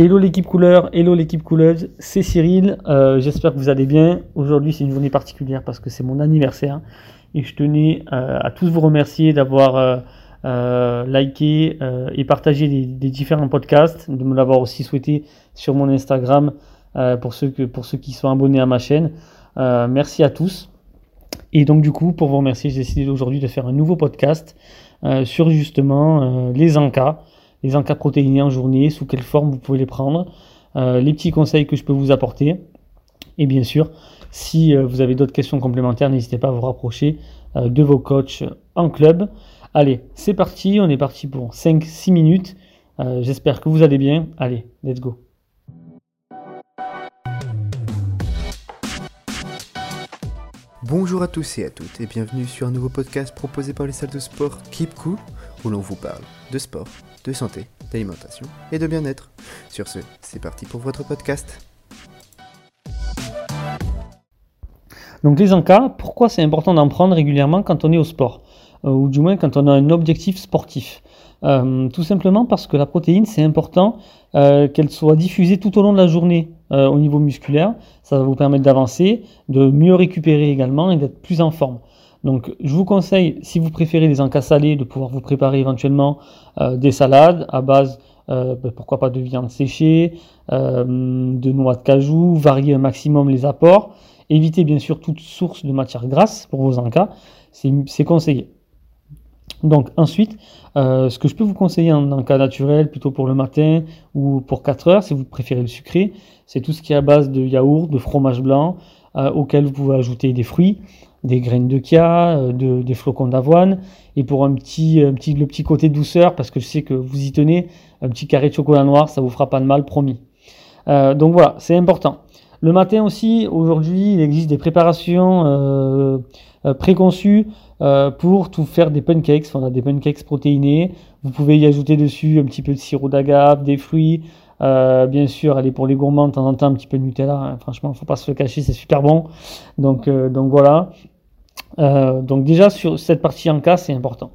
Hello l'équipe couleur, hello l'équipe couleuse, c'est Cyril, euh, j'espère que vous allez bien. Aujourd'hui c'est une journée particulière parce que c'est mon anniversaire et je tenais euh, à tous vous remercier d'avoir euh, liké et partagé les, différents podcasts, de me l'avoir aussi souhaité sur mon Instagram pour, ceux pour ceux qui sont abonnés à ma chaîne. merci à tous. Et donc du coup, pour vous remercier, j'ai décidé aujourd'hui de faire un nouveau podcast sur justement les encas les encas protéinés en journée, sous quelle forme vous pouvez les prendre, euh, les petits conseils que je peux vous apporter. Et bien sûr, si euh, vous avez d'autres questions complémentaires, n'hésitez pas à vous rapprocher euh, de vos coachs en club. Allez, c'est parti, on est parti pour 5-6 minutes. J'espère que vous allez bien. Allez, let's go. Bonjour à tous et à toutes et bienvenue sur un nouveau podcast proposé par les salles de sport Keep Cool où l'on vous parle de sport, de santé, d'alimentation et de bien-être. Sur ce, c'est parti pour votre podcast. Donc les encas, pourquoi c'est important d'en prendre régulièrement quand on est au sport? Euh, Ou du moins quand on a un objectif sportif euh, Tout simplement parce que la protéine, c'est important euh, qu'elle soit diffusée tout au long de la journée au niveau musculaire. Ça va vous permettre d'avancer, de mieux récupérer également et d'être plus en forme. Donc je vous conseille, si vous préférez les encas salés, de pouvoir vous préparer éventuellement euh, des salades à base, euh, ben, pourquoi pas de viande séchée, euh, de noix de cajou, varier un maximum les apports. Évitez bien sûr toute source de matière grasse pour vos encas, c'est conseillé. Donc ensuite, ce que je peux vous conseiller en encas naturel, plutôt pour le matin ou pour 4 heures, si vous préférez le sucré, c'est tout ce qui est à base de yaourt, de fromage blanc, auquel vous pouvez ajouter des fruits des graines de kia, euh, de, des flocons d'avoine, et pour un petit, petit, le petit côté douceur, parce que je sais que vous y tenez, un petit carré de chocolat noir, ça vous fera pas de mal, promis. Euh, donc voilà, c'est important. Le matin aussi, aujourd'hui, il existe des préparations euh, préconçues pour tout faire des pancakes. On a des pancakes protéinés. Vous pouvez y ajouter dessus un petit peu de sirop d'agave, des fruits, euh, bien sûr, allez pour les gourmands, de temps en temps, un petit peu de Nutella. Hein. Franchement, faut pas se le cacher, c'est super bon. Donc, euh, donc voilà. Euh, donc déjà, sur cette partie en cas, c'est important.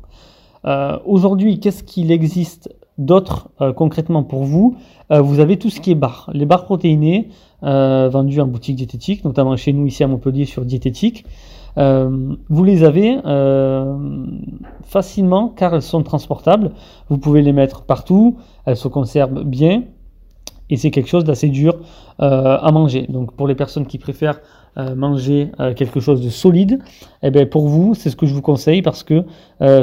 Aujourd'hui, qu'est-ce qu'il existe d'autre concrètement pour vous? Vous avez tout ce qui est barres. Les barres protéinées vendues en boutique diététique, notamment chez nous ici à Montpellier sur diététique. vous les avez facilement car elles sont transportables. Vous pouvez les mettre partout, elles se conservent bien et c'est quelque chose d'assez dur euh, à manger. Donc pour les personnes qui préfèrent euh, manger euh, quelque chose de solide, eh bien pour vous, c'est ce que je vous conseille parce que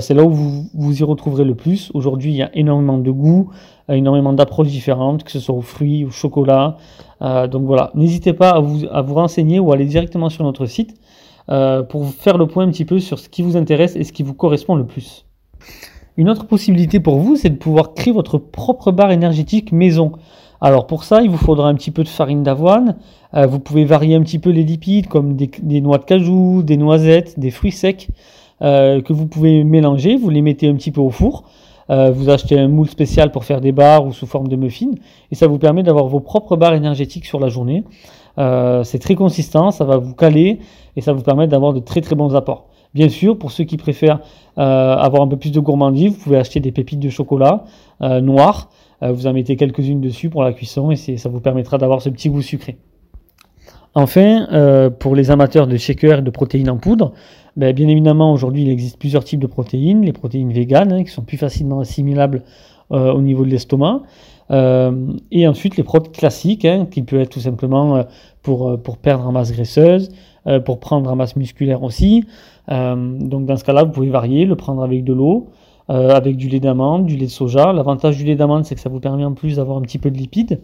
c'est là où vous, vous y retrouverez le plus. Aujourd'hui, il y a énormément de goûts, énormément d'approches différentes, que ce soit aux fruits, au chocolat. donc voilà, n'hésitez pas à vous, à vous renseigner ou à aller directement sur notre site pour faire le point un petit peu sur ce qui vous intéresse et ce qui vous correspond le plus. Une autre possibilité pour vous, c'est de pouvoir créer votre propre barre énergétique maison. Alors pour ça, il vous faudra un petit peu de farine d'avoine. Euh, vous pouvez varier un petit peu les lipides comme des, noix de cajou, des noisettes, des fruits secs euh, que vous pouvez mélanger. Vous les mettez un petit peu au four. Euh, vous achetez un moule spécial pour faire des barres ou sous forme de muffins. Et ça vous permet d'avoir vos propres barres énergétiques sur la journée. c'est très consistant, ça va vous caler et ça vous permet d'avoir de très très bons apports. Bien sûr, pour ceux qui préfèrent avoir un peu plus de gourmandise, vous pouvez acheter des pépites de chocolat noir euh, vous en mettez quelques-unes dessus pour la cuisson et ça vous permettra d'avoir ce petit goût sucré. Enfin, euh, pour les amateurs de shakers et de protéines en poudre, ben, bien évidemment aujourd'hui il existe plusieurs types de protéines, les protéines véganes hein, qui sont plus facilement assimilables euh, au niveau de l'estomac, et ensuite les protéines classiques hein, qui peuvent être tout simplement pour, pour perdre en masse graisseuse, pour prendre en masse musculaire aussi. donc dans ce cas-là vous pouvez varier, le prendre avec de l'eau, euh, avec du lait d'amande, du lait de soja. L'avantage du lait d'amande, c'est que ça vous permet en plus d'avoir un petit peu de lipides.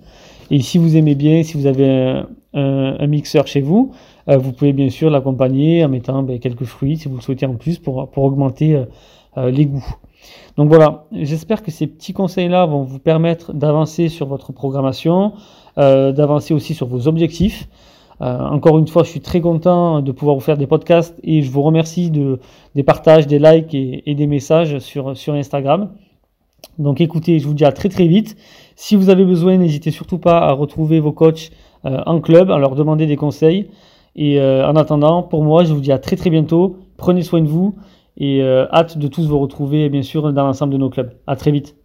Et si vous aimez bien, si vous avez un, mixeur chez vous, euh, vous pouvez bien sûr l'accompagner en mettant ben, quelques fruits, si vous le souhaitez en plus, pour, pour augmenter euh, les goûts. Donc voilà, j'espère que ces petits conseils-là vont vous permettre d'avancer sur votre programmation, d'avancer aussi sur vos objectifs. Euh, encore une fois, je suis très content de pouvoir vous faire des podcasts et je vous remercie de, des partages, des likes et, des messages sur, Instagram. Donc écoutez, je vous dis à très très vite. Si vous avez besoin, n'hésitez surtout pas à retrouver vos coachs euh, en club, à leur demander des conseils. Et euh, en attendant, pour moi, je vous dis à très très bientôt. Prenez soin de vous et hâte de tous vous retrouver, bien sûr, dans l'ensemble de nos clubs. À très vite.